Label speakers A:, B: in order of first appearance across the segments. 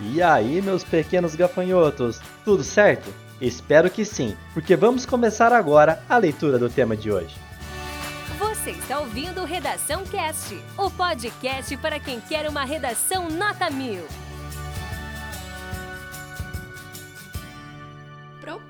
A: E aí, meus pequenos gafanhotos, tudo certo? Espero que sim, porque vamos começar agora a leitura do tema de hoje.
B: Você está ouvindo Redação Cast, o podcast para quem quer uma redação nota mil.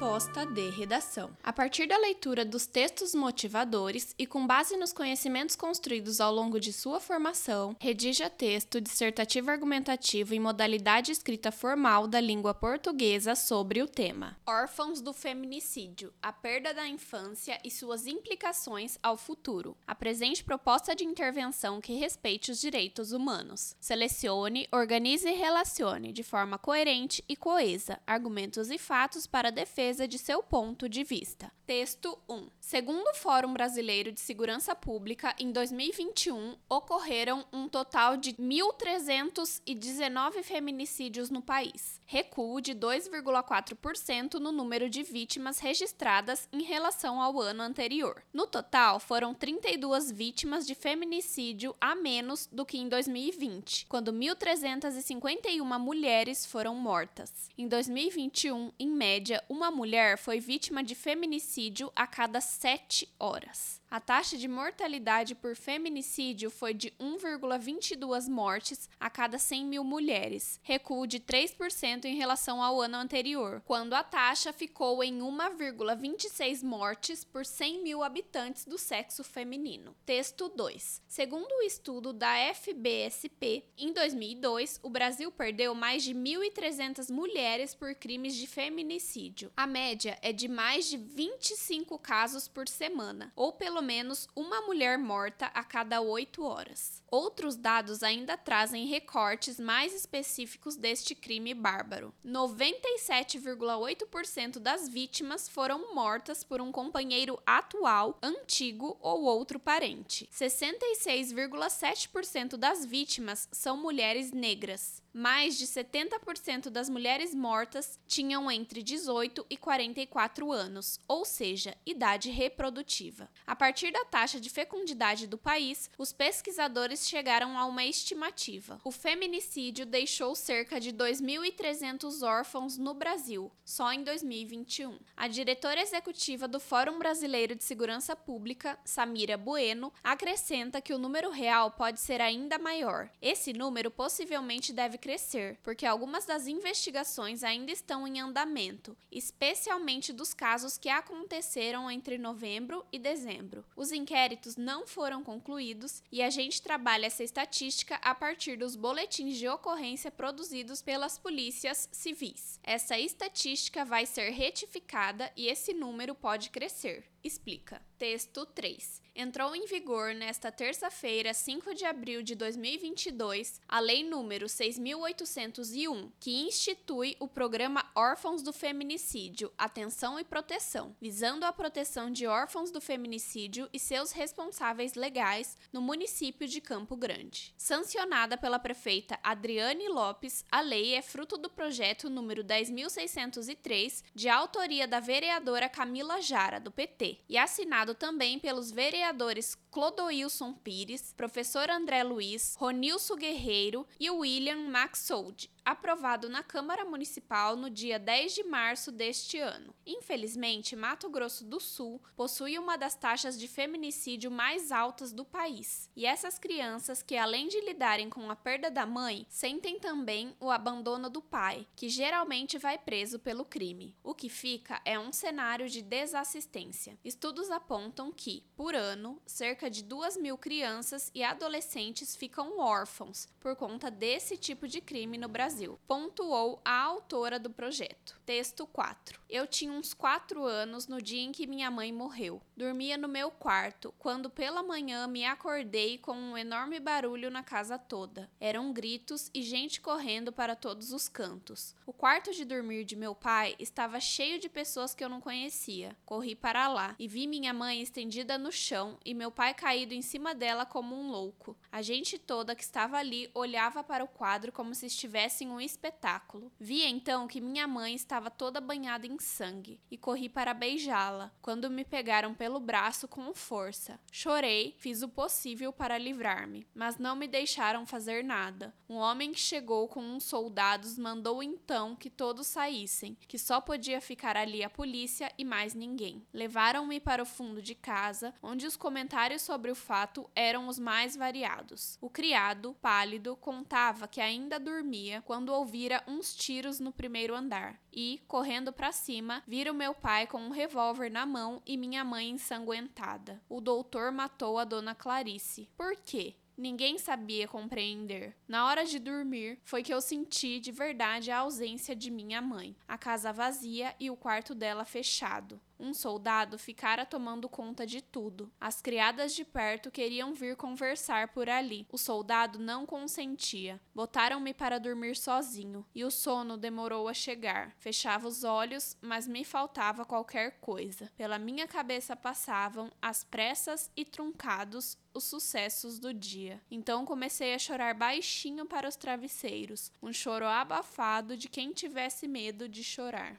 C: Proposta de redação. A partir da leitura dos textos motivadores e com base nos conhecimentos construídos ao longo de sua formação, redija texto dissertativo argumentativo em modalidade escrita formal da língua portuguesa sobre o tema. Órfãos do feminicídio: a perda da infância e suas implicações ao futuro. Apresente proposta de intervenção que respeite os direitos humanos. Selecione, organize e relacione de forma coerente e coesa argumentos e fatos para defesa de seu ponto de vista. Texto 1. Segundo o Fórum Brasileiro de Segurança Pública, em 2021 ocorreram um total de 1.319 feminicídios no país, recuo de 2,4% no número de vítimas registradas em relação ao ano anterior. No total, foram 32 vítimas de feminicídio a menos do que em 2020, quando 1.351 mulheres foram mortas. Em 2021, em média, uma mulher foi vítima de feminicídio a cada sete horas. A taxa de mortalidade por feminicídio foi de 1,22 mortes a cada 100 mil mulheres, recuo de 3% em relação ao ano anterior, quando a taxa ficou em 1,26 mortes por 100 mil habitantes do sexo feminino. Texto 2. Segundo o estudo da FBSP, em 2002, o Brasil perdeu mais de 1.300 mulheres por crimes de feminicídio. A média é de mais de 25 casos por semana, ou pelo menos uma mulher morta a cada oito horas. Outros dados ainda trazem recortes mais específicos deste crime bárbaro. 97,8% das vítimas foram mortas por um companheiro atual, antigo ou outro parente. 66,7% das vítimas são mulheres negras. Mais de 70% das mulheres mortas tinham entre 18 e 44 anos, ou seja, idade reprodutiva. A partir da taxa de fecundidade do país, os pesquisadores chegaram a uma estimativa. O feminicídio deixou cerca de 2.300 órfãos no Brasil, só em 2021. A diretora executiva do Fórum Brasileiro de Segurança Pública, Samira Bueno, acrescenta que o número real pode ser ainda maior. Esse número possivelmente deve crescer, porque algumas das investigações ainda estão em andamento, especialmente dos casos que aconteceram entre novembro e dezembro. Os inquéritos não foram concluídos e a gente trabalha essa estatística a partir dos boletins de ocorrência produzidos pelas polícias civis. Essa estatística vai ser retificada e esse número pode crescer. Explica. Texto 3. Entrou em vigor nesta terça-feira, 5 de abril de 2022, a Lei número 6801, que institui o programa Órfãos do Feminicídio, Atenção e Proteção, visando a proteção de órfãos do feminicídio e seus responsáveis legais no município de Campo Grande. Sancionada pela prefeita Adriane Lopes, a lei é fruto do projeto número 10603, de autoria da vereadora Camila Jara, do PT, e assinado também pelos vereadores Clodoilson Pires, professor André Luiz, Ronilson Guerreiro e William Maxold, aprovado na Câmara Municipal no dia 10 de março deste ano. Infelizmente, Mato Grosso do Sul possui uma das taxas de feminicídio mais altas do país, e essas crianças que além de lidarem com a perda da mãe, sentem também o abandono do pai, que geralmente vai preso pelo crime. O que fica é um cenário de desassistência. Estudos apontam que, por ano, cerca de 2 mil crianças e adolescentes ficam órfãos por conta desse tipo de crime no Brasil. Pontuou a autora do projeto. Texto 4. Eu tinha uns 4 anos no dia em que minha mãe morreu. Dormia no meu quarto, quando pela manhã me acordei com um enorme barulho na casa toda. Eram gritos e gente correndo para todos os cantos. O quarto de dormir de meu pai estava cheio de pessoas que eu não conhecia. Corri para lá e vi minha mãe estendida no chão e meu pai caído em cima dela como um louco. A gente toda que estava ali olhava para o quadro como se estivesse parecem um espetáculo. Vi então que minha mãe estava toda banhada em sangue e corri para beijá-la, quando me pegaram pelo braço com força. Chorei, fiz o possível para livrar-me, mas não me deixaram fazer nada. Um homem que chegou com uns soldados mandou então que todos saíssem, que só podia ficar ali a polícia e mais ninguém. Levaram-me para o fundo de casa, onde os comentários sobre o fato eram os mais variados. O criado, pálido, contava que ainda dormia quando ouvira uns tiros no primeiro andar e, correndo para cima, vira o meu pai com um revólver na mão e minha mãe ensanguentada. O doutor matou a dona Clarice. Por quê? Ninguém sabia compreender. Na hora de dormir, foi que eu senti de verdade a ausência de minha mãe, a casa vazia e o quarto dela fechado. Um soldado ficara tomando conta de tudo. As criadas de perto queriam vir conversar por ali. O soldado não consentia. Botaram-me para dormir sozinho, e o sono demorou a chegar. Fechava os olhos, mas me faltava qualquer coisa. Pela minha cabeça passavam, às pressas e truncados, os sucessos do dia. Então comecei a chorar baixinho para os travesseiros, um choro abafado de quem tivesse medo de chorar.